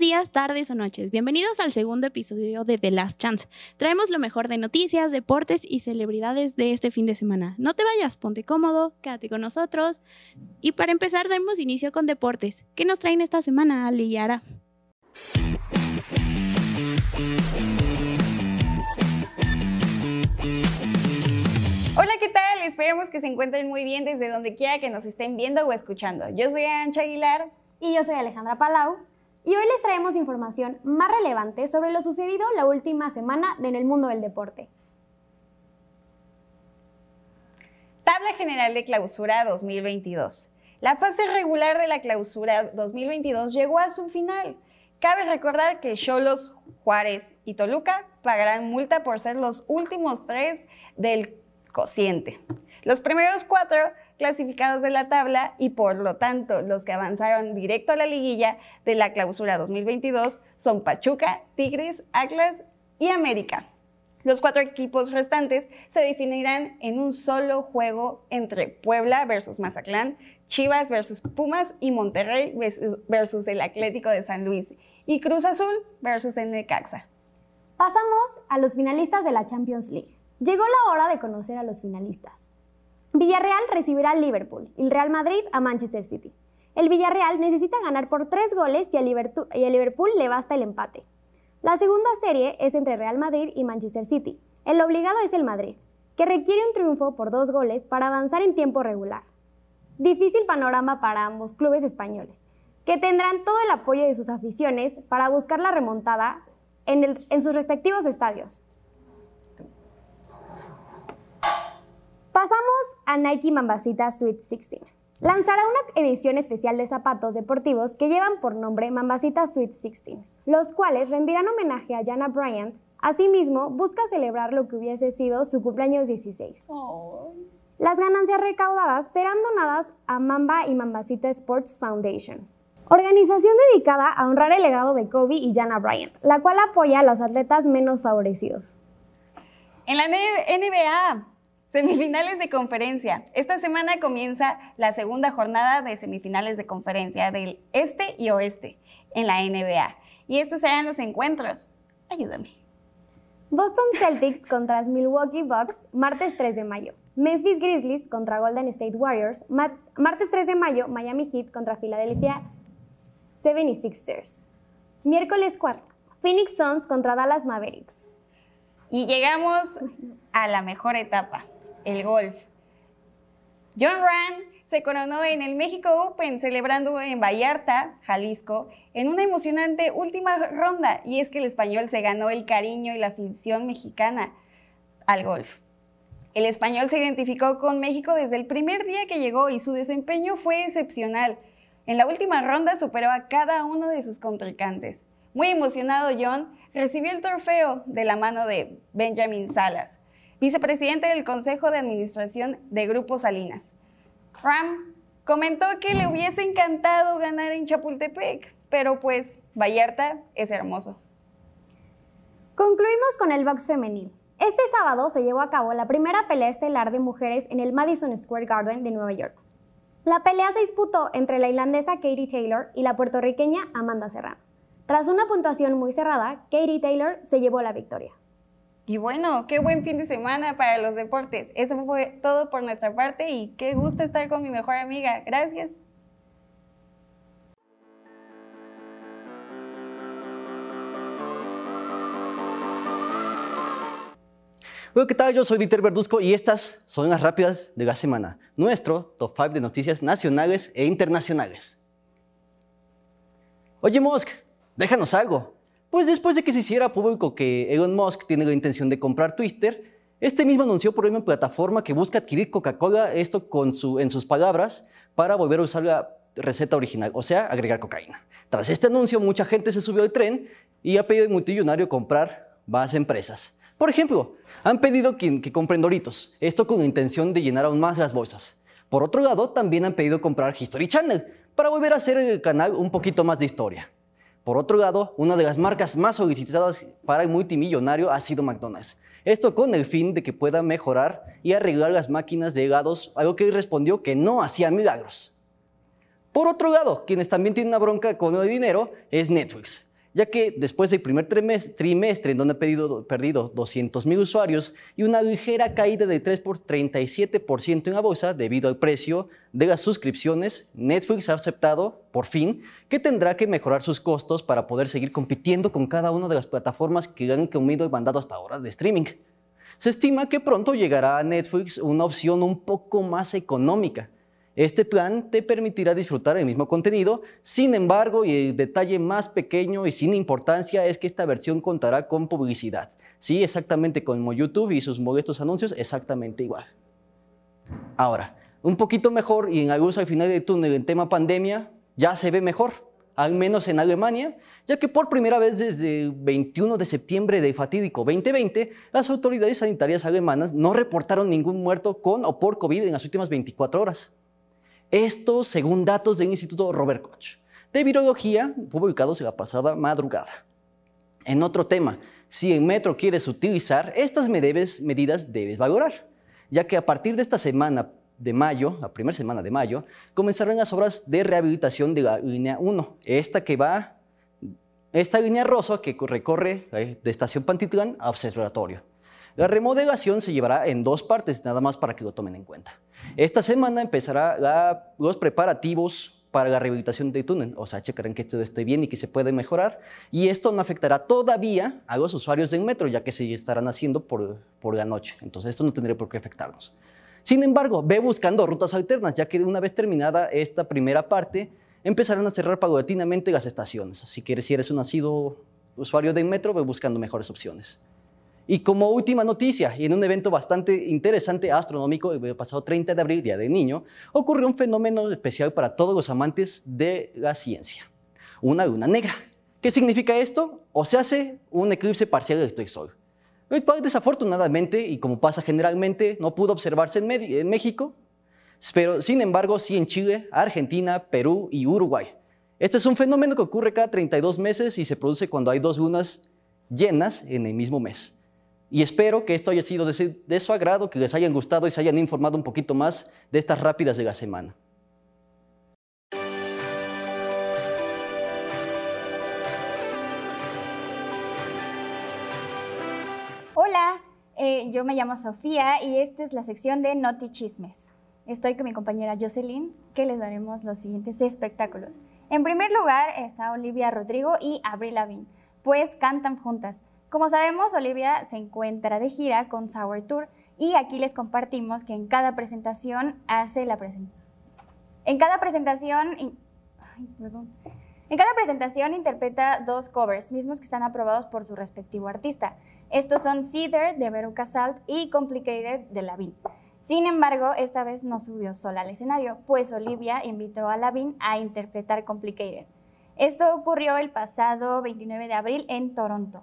Días, tardes o noches. Bienvenidos al segundo episodio de The Last Chance. Traemos lo mejor de noticias, deportes y celebridades de este fin de semana. No te vayas, ponte cómodo, quédate con nosotros. Y para empezar, damos inicio con deportes. ¿Qué nos traen esta semana, Ali y Ara? Hola, ¿qué tal? Esperemos que se encuentren muy bien desde donde quiera que nos estén viendo o escuchando. Yo soy Ancha Aguilar. Y yo soy Alejandra Palau. Y hoy les traemos información más relevante sobre lo sucedido la última semana en el mundo del deporte. Tabla General de Clausura 2022. La fase regular de la Clausura 2022 llegó a su final. Cabe recordar que Cholos, Juárez y Toluca pagarán multa por ser los últimos tres del cociente. Los primeros cuatro clasificados de la tabla y por lo tanto los que avanzaron directo a la liguilla de la clausura 2022 son Pachuca, Tigres, Atlas y América. Los cuatro equipos restantes se definirán en un solo juego entre Puebla versus Mazatlán, Chivas versus Pumas y Monterrey versus el Atlético de San Luis y Cruz Azul versus el Necaxa. Pasamos a los finalistas de la Champions League. Llegó la hora de conocer a los finalistas. Villarreal recibirá al Liverpool el Real Madrid a Manchester City. El Villarreal necesita ganar por tres goles y al Liverpool le basta el empate. La segunda serie es entre Real Madrid y Manchester City. El obligado es el Madrid, que requiere un triunfo por dos goles para avanzar en tiempo regular. Difícil panorama para ambos clubes españoles, que tendrán todo el apoyo de sus aficiones para buscar la remontada en, en sus respectivos estadios. Pasamos a Nike Mambasita Sweet 16. Lanzará una edición especial de zapatos deportivos que llevan por nombre Mambasita Sweet 16, los cuales rendirán homenaje a Jana Bryant. Asimismo, busca celebrar lo que hubiese sido su cumpleaños 16. Las ganancias recaudadas serán donadas a Mamba y Mambasita Sports Foundation, organización dedicada a honrar el legado de Kobe y Jana Bryant, la cual apoya a los atletas menos favorecidos. En la NBA, Semifinales de conferencia. Esta semana comienza la segunda jornada de semifinales de conferencia del este y oeste en la NBA. Y estos serán los encuentros. Ayúdame. Boston Celtics contra Milwaukee Bucks, martes 3 de mayo. Memphis Grizzlies contra Golden State Warriors, martes 3 de mayo. Miami Heat contra Philadelphia 76ers. Miércoles 4. Phoenix Suns contra Dallas Mavericks. Y llegamos a la mejor etapa, el golf. John Ran se coronó en el México Open celebrando en Vallarta, Jalisco, en una emocionante última ronda y es que el español se ganó el cariño y la afición mexicana al golf. El español se identificó con México desde el primer día que llegó y su desempeño fue excepcional. En la última ronda superó a cada uno de sus contrincantes. Muy emocionado John recibió el trofeo de la mano de Benjamin Salas vicepresidente del Consejo de Administración de Grupo Salinas. Ram comentó que le hubiese encantado ganar en Chapultepec, pero pues Vallarta es hermoso. Concluimos con el box femenil. Este sábado se llevó a cabo la primera pelea estelar de mujeres en el Madison Square Garden de Nueva York. La pelea se disputó entre la irlandesa Katie Taylor y la puertorriqueña Amanda Serrano. Tras una puntuación muy cerrada, Katie Taylor se llevó la victoria. Y bueno, qué buen fin de semana para los deportes. Eso fue todo por nuestra parte y qué gusto estar con mi mejor amiga. Gracias. Hola, ¿qué tal? Yo soy Dieter Verduzco y estas son las rápidas de la semana. Nuestro top 5 de noticias nacionales e internacionales. Oye, Musk, déjanos algo. Pues después de que se hiciera público que Elon Musk tiene la intención de comprar Twitter, este mismo anunció por una plataforma que busca adquirir Coca-Cola, esto en sus palabras, para volver a usar la receta original, o sea, agregar cocaína. Tras este anuncio, mucha gente se subió al tren y ha pedido al multimillonario comprar más empresas. Por ejemplo, han pedido que, que compren Doritos, esto con la intención de llenar aún más las bolsas. Por otro lado, también han pedido comprar History Channel para volver a hacer el canal un poquito más de historia. Por otro lado, una de las marcas más solicitadas para el multimillonario ha sido McDonald's. Esto con el fin de que pueda mejorar y arreglar las máquinas de helados, algo que respondió que no hacía milagros. Por otro lado, quienes también tienen una bronca con el dinero es Netflix ya que después del primer trimestre, en donde ha perdido, perdido 200.000 usuarios y una ligera caída de 3 por 37% en la bolsa debido al precio de las suscripciones, Netflix ha aceptado, por fin, que tendrá que mejorar sus costos para poder seguir compitiendo con cada una de las plataformas que han comido y mandado hasta ahora de streaming. Se estima que pronto llegará a Netflix una opción un poco más económica, este plan te permitirá disfrutar el mismo contenido, sin embargo, y el detalle más pequeño y sin importancia es que esta versión contará con publicidad. Sí, exactamente como YouTube y sus modestos anuncios, exactamente igual. Ahora, un poquito mejor y en algunos al final del túnel en tema pandemia, ya se ve mejor, al menos en Alemania, ya que por primera vez desde el 21 de septiembre de fatídico 2020, las autoridades sanitarias alemanas no reportaron ningún muerto con o por COVID en las últimas 24 horas. Esto según datos del Instituto Robert Koch de Virología publicados en la pasada madrugada. En otro tema, si en metro quieres utilizar, estas medidas debes valorar, ya que a partir de esta semana de mayo, la primera semana de mayo, comenzarán las obras de rehabilitación de la línea 1, esta que va, esta línea rosa que recorre eh, de Estación Pantitlán a Observatorio. La remodelación se llevará en dos partes, nada más para que lo tomen en cuenta. Esta semana empezará los preparativos para la rehabilitación del túnel, o sea, checarán que todo esté bien y que se puede mejorar, y esto no afectará todavía a los usuarios del metro, ya que se estarán haciendo por, por la noche, entonces esto no tendría por qué afectarnos. Sin embargo, ve buscando rutas alternas, ya que una vez terminada esta primera parte, empezarán a cerrar paulatinamente las estaciones, así que si eres un nacido usuario del metro, ve buscando mejores opciones. Y como última noticia, y en un evento bastante interesante astronómico, el pasado 30 de abril, Día del Niño, ocurrió un fenómeno especial para todos los amantes de la ciencia, una luna negra. ¿Qué significa esto? O se hace un eclipse parcial del Sol. El cual desafortunadamente, y como pasa generalmente, no pudo observarse en, en México, pero sin embargo sí en Chile, Argentina, Perú y Uruguay. Este es un fenómeno que ocurre cada 32 meses y se produce cuando hay dos lunas llenas en el mismo mes. Y espero que esto haya sido de, su agrado, que les hayan gustado y se hayan informado un poquito más de estas rápidas de la semana. Hola, eh, yo me llamo Sofía y esta es la sección de Noti Chismes. Estoy con mi compañera Jocelyn, que les daremos los siguientes espectáculos. En primer lugar está Olivia Rodrigo y Avril Lavigne, pues cantan juntas. Como sabemos, Olivia se encuentra de gira con Sour Tour y aquí les compartimos que en cada presentación hace la presentación. En cada presentación... En cada presentación interpreta dos covers, mismos que están aprobados por su respectivo artista. Estos son Cedar de Veruca Salt y Complicated de Lavín. Sin embargo, esta vez no subió sola al escenario, pues Olivia invitó a Lavín a interpretar Complicated. Esto ocurrió el pasado 29 de abril en Toronto.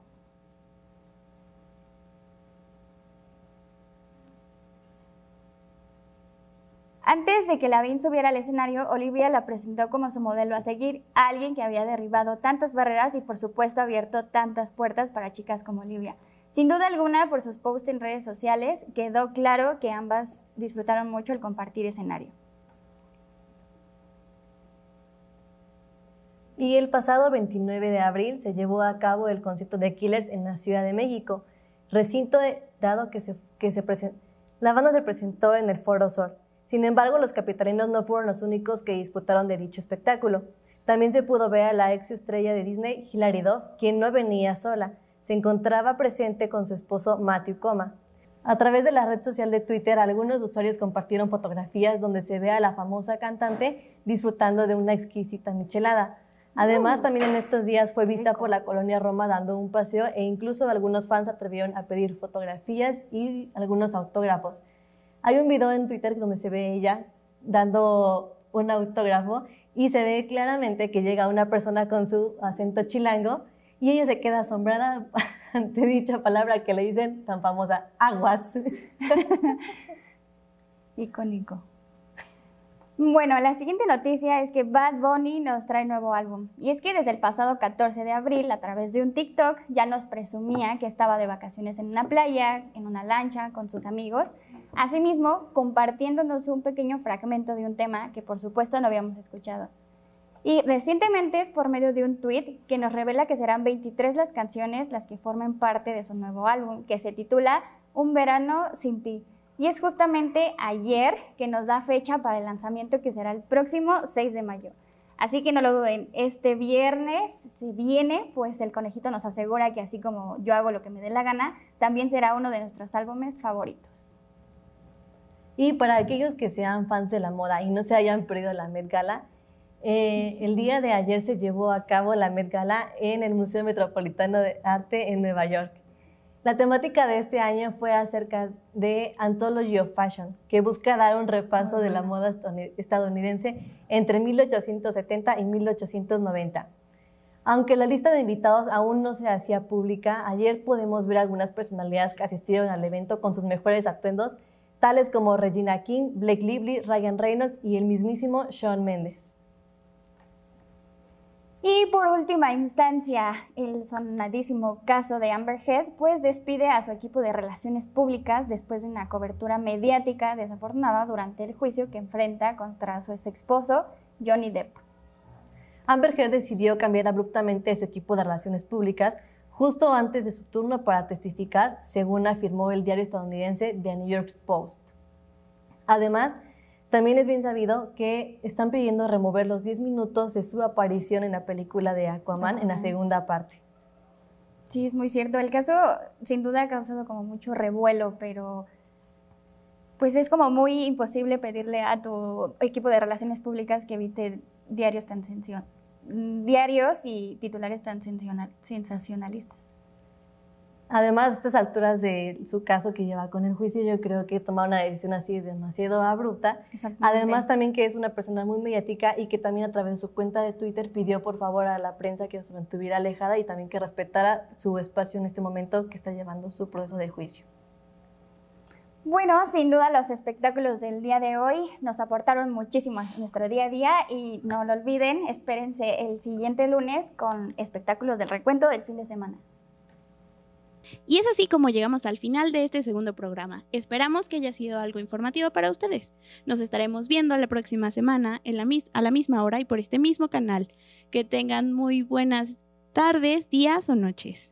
Antes de que Lavín subiera al escenario, Olivia la presentó como su modelo a seguir, alguien que había derribado tantas barreras y por supuesto abierto tantas puertas para chicas como Olivia. Sin duda alguna, por sus posts en redes sociales, quedó claro que ambas disfrutaron mucho el compartir escenario. Y el pasado 29 de abril se llevó a cabo el concierto de Killers en la Ciudad de México, recinto dado que, la banda se presentó en el Foro Sol. Sin embargo, los capitalinos no fueron los únicos que disputaron de dicho espectáculo. También se pudo ver a la ex estrella de Disney, Hilary Duff, quien no venía sola. Se encontraba presente con su esposo Matthew Coma. A través de la red social de Twitter, algunos usuarios compartieron fotografías donde se ve a la famosa cantante disfrutando de una exquisita michelada. Además, también en estos días fue vista por la colonia Roma dando un paseo e incluso algunos fans atrevieron a pedir fotografías y algunos autógrafos. Hay un video en Twitter donde se ve ella dando un autógrafo y se ve claramente que llega una persona con su acento chilango y ella se queda asombrada ante dicha palabra que le dicen tan famosa, aguas. Icónico. Bueno, la siguiente noticia es que Bad Bunny nos trae nuevo álbum. Y es que desde el pasado 14 de abril, a través de un TikTok, ya nos presumía que estaba de vacaciones en una playa, en una lancha, con sus amigos. Asimismo, compartiéndonos un pequeño fragmento de un tema que por supuesto no habíamos escuchado. Y recientemente es por medio de un tweet que nos revela que serán 23 las canciones las que formen parte de su nuevo álbum, que se titula Un verano sin ti. Y es justamente ayer que nos da fecha para el lanzamiento que será el próximo 6 de mayo. Así que no lo duden, este viernes se viene, pues el conejito nos asegura que así como yo hago lo que me dé la gana, también será uno de nuestros álbumes favoritos. Y para aquellos que sean fans de la moda y no se hayan perdido la Met Gala, eh, el día de ayer se llevó a cabo la Met Gala en el Museo Metropolitano de Arte en Nueva York. La temática de este año fue acerca de Anthology of Fashion, que busca dar un repaso de la moda estadounidense entre 1870 y 1890. Aunque la lista de invitados aún no se hacía pública, ayer podemos ver algunas personalidades que asistieron al evento con sus mejores atuendos, tales como Regina King, Blake Lively, Ryan Reynolds y el mismísimo Shawn Mendes. Y por última instancia, el sonadísimo caso de Amber Heard, pues despide a su equipo de relaciones públicas después de una cobertura mediática desafortunada durante el juicio que enfrenta contra su ex esposo, Johnny Depp. Amber Heard decidió cambiar abruptamente su equipo de relaciones públicas justo antes de su turno para testificar, según afirmó el diario estadounidense The New York Post. Además, también es bien sabido que están pidiendo remover los 10 minutos de su aparición en la película de Aquaman en la segunda parte. Sí, es muy cierto. El caso sin duda ha causado como mucho revuelo, pero pues es como muy imposible pedirle a tu equipo de relaciones públicas que evite diarios tan diarios y titulares tan sensacionalistas. Además, a estas alturas de su caso que lleva con el juicio, yo creo que tomar una decisión así demasiado abrupta. Además, también que es una persona muy mediática y que también a través de su cuenta de Twitter pidió por favor a la prensa que se mantuviera alejada y también que respetara su espacio en este momento que está llevando su proceso de juicio. Bueno, sin duda los espectáculos del día de hoy nos aportaron muchísimo a nuestro día a día y no lo olviden, espérense el siguiente lunes con espectáculos del recuento del fin de semana. Y es así como llegamos al final de este segundo programa. Esperamos que haya sido algo informativo para ustedes. Nos estaremos viendo la próxima semana en la a la misma hora y por este mismo canal. Que tengan muy buenas tardes, días o noches.